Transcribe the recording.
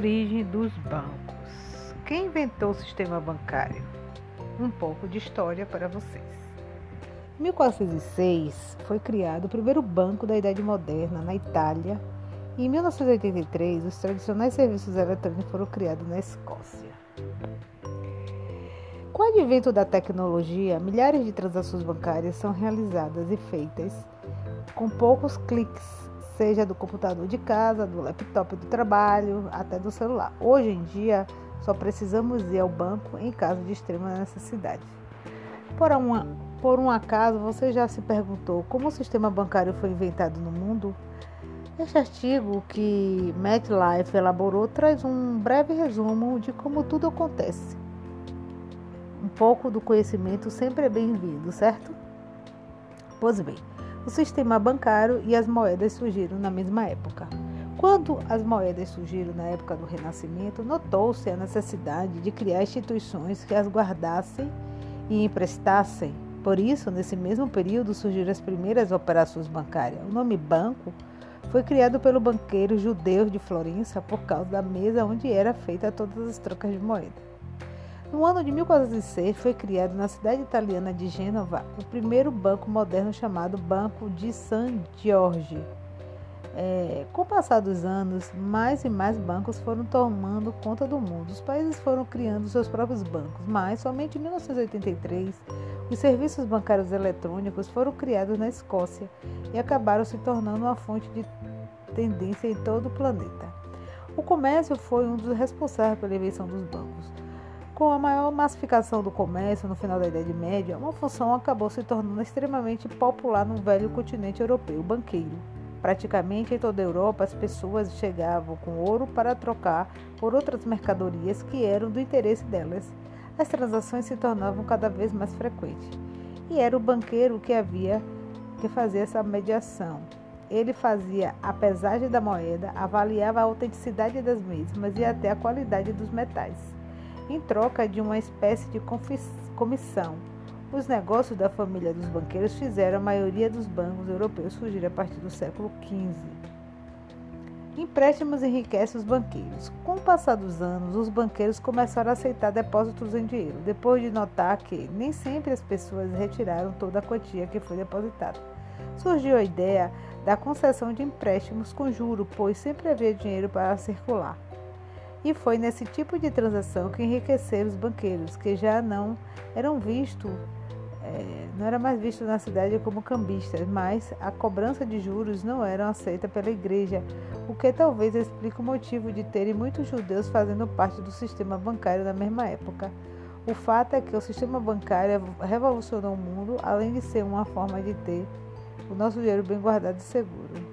Origem dos bancos. Quem inventou o sistema bancário? Um pouco de história para vocês. Em 1406 foi criado o primeiro banco da Idade Moderna na Itália. E em 1983, os tradicionais serviços eletrônicos foram criados na Escócia. Com o advento da tecnologia, milhares de transações bancárias são realizadas e feitas com poucos cliques seja do computador de casa, do laptop do trabalho, até do celular. Hoje em dia, só precisamos ir ao banco em caso de extrema necessidade. Por, uma, por um acaso, você já se perguntou como o sistema bancário foi inventado no mundo? Este artigo que MetLife elaborou traz um breve resumo de como tudo acontece. Um pouco do conhecimento sempre é bem-vindo, certo? Pois bem, o sistema bancário e as moedas surgiram na mesma época. Quando as moedas surgiram na época do Renascimento, notou-se a necessidade de criar instituições que as guardassem e emprestassem. Por isso, nesse mesmo período surgiram as primeiras operações bancárias. O nome banco foi criado pelo banqueiro judeu de Florença por causa da mesa onde era feita todas as trocas de moeda. No ano de 1406 foi criado na cidade italiana de Gênova o primeiro banco moderno chamado Banco de San Giorgio. É, com o passar dos anos, mais e mais bancos foram tomando conta do mundo. Os países foram criando seus próprios bancos, mas somente em 1983 os serviços bancários eletrônicos foram criados na Escócia e acabaram se tornando uma fonte de tendência em todo o planeta. O comércio foi um dos responsáveis pela invenção dos bancos. Com a maior massificação do comércio no final da Idade Média, uma função acabou se tornando extremamente popular no velho continente europeu, banqueiro. Praticamente em toda a Europa, as pessoas chegavam com ouro para trocar por outras mercadorias que eram do interesse delas. As transações se tornavam cada vez mais frequentes. E era o banqueiro que havia que fazer essa mediação. Ele fazia a pesagem da moeda, avaliava a autenticidade das mesmas e até a qualidade dos metais em troca de uma espécie de comissão. Os negócios da família dos banqueiros fizeram a maioria dos bancos europeus surgir a partir do século XV. Empréstimos enriquecem os banqueiros. Com o passar dos anos, os banqueiros começaram a aceitar depósitos em dinheiro, depois de notar que nem sempre as pessoas retiraram toda a quantia que foi depositada. Surgiu a ideia da concessão de empréstimos com juro, pois sempre havia dinheiro para circular. E foi nesse tipo de transação que enriqueceram os banqueiros, que já não eram vistos, é, não era mais visto na cidade como cambistas, mas a cobrança de juros não era aceita pela igreja, o que talvez explique o motivo de terem muitos judeus fazendo parte do sistema bancário na mesma época. O fato é que o sistema bancário revolucionou o mundo, além de ser uma forma de ter o nosso dinheiro bem guardado e seguro.